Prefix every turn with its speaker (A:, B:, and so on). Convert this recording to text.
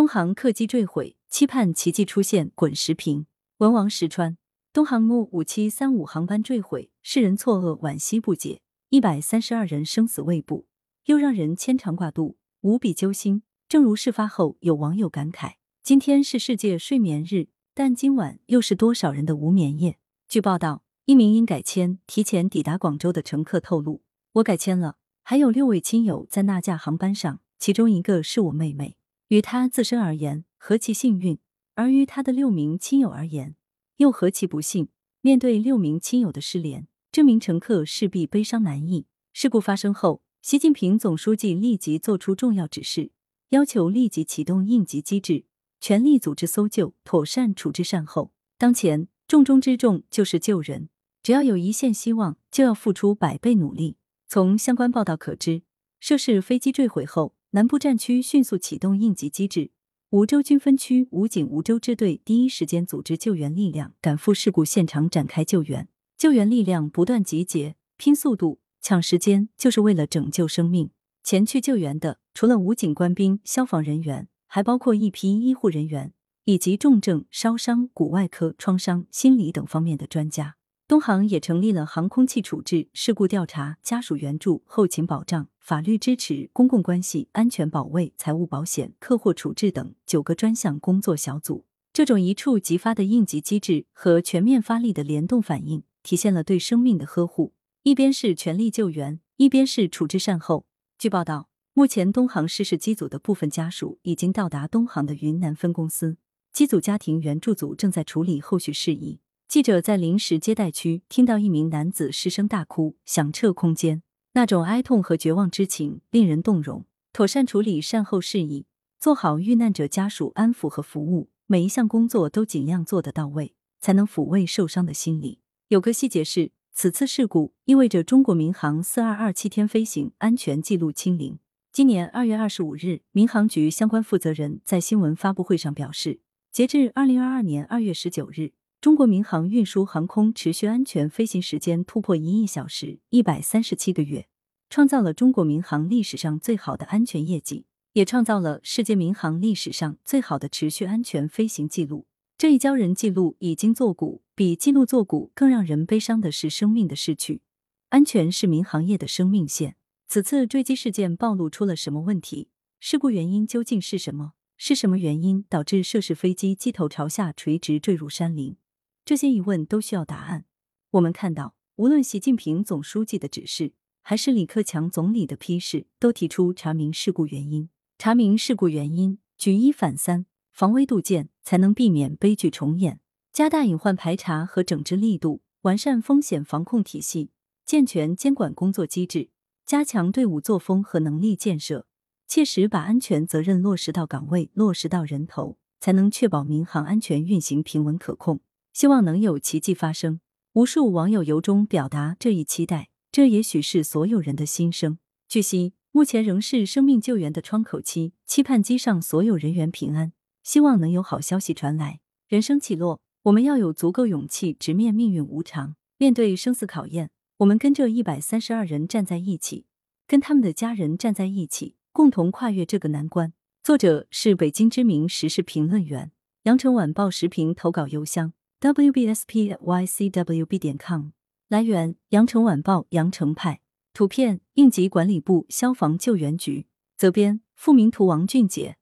A: 东航客机坠毁，期盼奇迹出现。滚石屏，文王石川，东航 MU 五七三五航班坠毁，世人错愕，惋惜不解，一百三十二人生死未卜，又让人牵肠挂肚，无比揪心。正如事发后有网友感慨：“今天是世界睡眠日，但今晚又是多少人的无眠夜？”据报道，一名因改签提前抵达广州的乘客透露：“我改签了，还有六位亲友在那架航班上，其中一个是我妹妹。”于他自身而言，何其幸运；而于他的六名亲友而言，又何其不幸。面对六名亲友的失联，这名乘客势必悲伤难抑。事故发生后，习近平总书记立即作出重要指示，要求立即启动应急机制，全力组织搜救，妥善处置善后。当前重中之重就是救人，只要有一线希望，就要付出百倍努力。从相关报道可知，涉事飞机坠毁后。南部战区迅速启动应急机制，梧州军分区武警梧州支队第一时间组织救援力量赶赴事故现场展开救援。救援力量不断集结，拼速度、抢时间，就是为了拯救生命。前去救援的除了武警官兵、消防人员，还包括一批医护人员以及重症、烧伤、骨外科、创伤、心理等方面的专家。东航也成立了航空器处置、事故调查、家属援助、后勤保障、法律支持、公共关系、安全保卫、财务保险、客货处置等九个专项工作小组。这种一触即发的应急机制和全面发力的联动反应，体现了对生命的呵护。一边是全力救援，一边是处置善后。据报道，目前东航失事机组的部分家属已经到达东航的云南分公司，机组家庭援助组正在处理后续事宜。记者在临时接待区听到一名男子失声大哭，响彻空间，那种哀痛和绝望之情令人动容。妥善处理善后事宜，做好遇难者家属安抚和服务，每一项工作都尽量做得到位，才能抚慰受伤的心理。有个细节是，此次事故意味着中国民航四二二七天飞行安全记录清零。今年二月二十五日，民航局相关负责人在新闻发布会上表示，截至二零二二年二月十九日。中国民航运输航空持续安全飞行时间突破一亿小时一百三十七个月，创造了中国民航历史上最好的安全业绩，也创造了世界民航历史上最好的持续安全飞行记录。这一骄人记录已经作古，比记录作古更让人悲伤的是生命的逝去。安全是民航业的生命线。此次坠机事件暴露出了什么问题？事故原因究竟是什么？是什么原因导致涉事飞机机头朝下垂直坠入山林？这些疑问都需要答案。我们看到，无论习近平总书记的指示，还是李克强总理的批示，都提出查明事故原因。查明事故原因，举一反三，防微杜渐，才能避免悲剧重演。加大隐患排查和整治力度，完善风险防控体系，健全监管工作机制，加强队伍作风和能力建设，切实把安全责任落实到岗位，落实到人头，才能确保民航安全运行平稳可控。希望能有奇迹发生。无数网友由衷表达这一期待，这也许是所有人的心声。据悉，目前仍是生命救援的窗口期，期盼机上所有人员平安，希望能有好消息传来。人生起落，我们要有足够勇气直面命运无常。面对生死考验，我们跟这一百三十二人站在一起，跟他们的家人站在一起，共同跨越这个难关。作者是北京知名时事评论员，羊城晚报时评投稿邮箱。Wbspycwb 点 com 来源：羊城晚报羊城派。图片：应急管理部消防救援局。责编：付明图王俊杰。